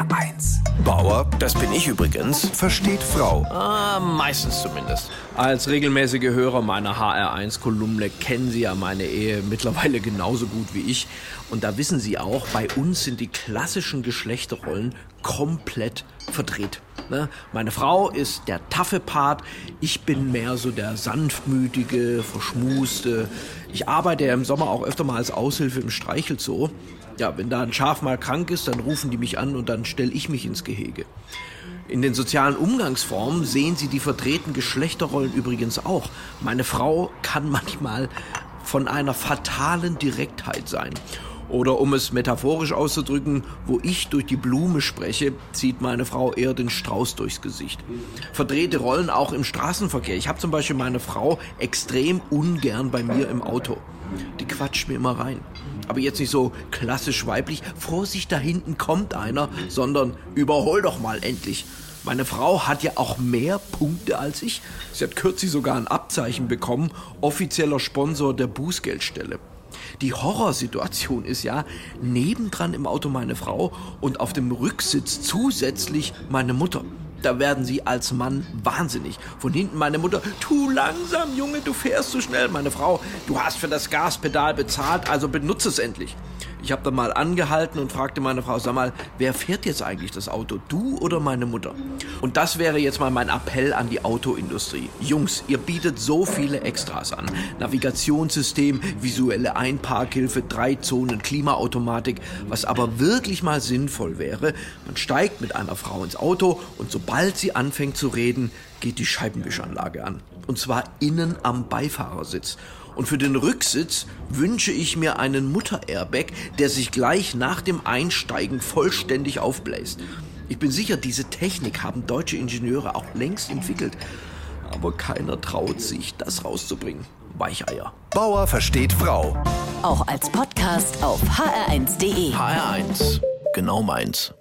HR1. Bauer, das bin ich übrigens, versteht Frau. Ah, meistens zumindest. Als regelmäßige Hörer meiner HR1-Kolumne kennen Sie ja meine Ehe mittlerweile genauso gut wie ich. Und da wissen Sie auch, bei uns sind die klassischen Geschlechterrollen komplett verdreht. Ne? Meine Frau ist der taffe Part, ich bin mehr so der sanftmütige, verschmuste. Ich arbeite ja im Sommer auch öfter mal als Aushilfe im Streichelzoo. Ja, wenn da ein Schaf mal krank ist, dann rufen die mich an und dann stelle ich mich ins Gehege. In den sozialen Umgangsformen sehen Sie die verdrehten Geschlechterrollen übrigens auch. Meine Frau kann manchmal von einer fatalen Direktheit sein. Oder um es metaphorisch auszudrücken, wo ich durch die Blume spreche, zieht meine Frau eher den Strauß durchs Gesicht. Verdrehte Rollen auch im Straßenverkehr. Ich habe zum Beispiel meine Frau extrem ungern bei mir im Auto. Die quatscht mir immer rein. Aber jetzt nicht so klassisch weiblich, Vorsicht, da hinten kommt einer, sondern überhol doch mal endlich. Meine Frau hat ja auch mehr Punkte als ich. Sie hat kürzlich sogar ein Abzeichen bekommen, offizieller Sponsor der Bußgeldstelle. Die Horrorsituation ist ja, nebendran im Auto meine Frau und auf dem Rücksitz zusätzlich meine Mutter. Da werden sie als Mann wahnsinnig. Von hinten meine Mutter, tu langsam, Junge, du fährst zu so schnell. Meine Frau, du hast für das Gaspedal bezahlt, also benutze es endlich. Ich habe dann mal angehalten und fragte meine Frau, sag mal, wer fährt jetzt eigentlich das Auto, du oder meine Mutter? Und das wäre jetzt mal mein Appell an die Autoindustrie. Jungs, ihr bietet so viele Extras an. Navigationssystem, visuelle Einparkhilfe, drei Zonen, Klimaautomatik. Was aber wirklich mal sinnvoll wäre, man steigt mit einer Frau ins Auto und sobald sie anfängt zu reden, geht die Scheibenwischanlage an. Und zwar innen am Beifahrersitz. Und für den Rücksitz wünsche ich mir einen Mutter-Airbag, der sich gleich nach dem Einsteigen vollständig aufbläst. Ich bin sicher, diese Technik haben deutsche Ingenieure auch längst entwickelt. Aber keiner traut sich, das rauszubringen. Weicheier. Bauer versteht Frau. Auch als Podcast auf hr1.de. HR1. Genau meins.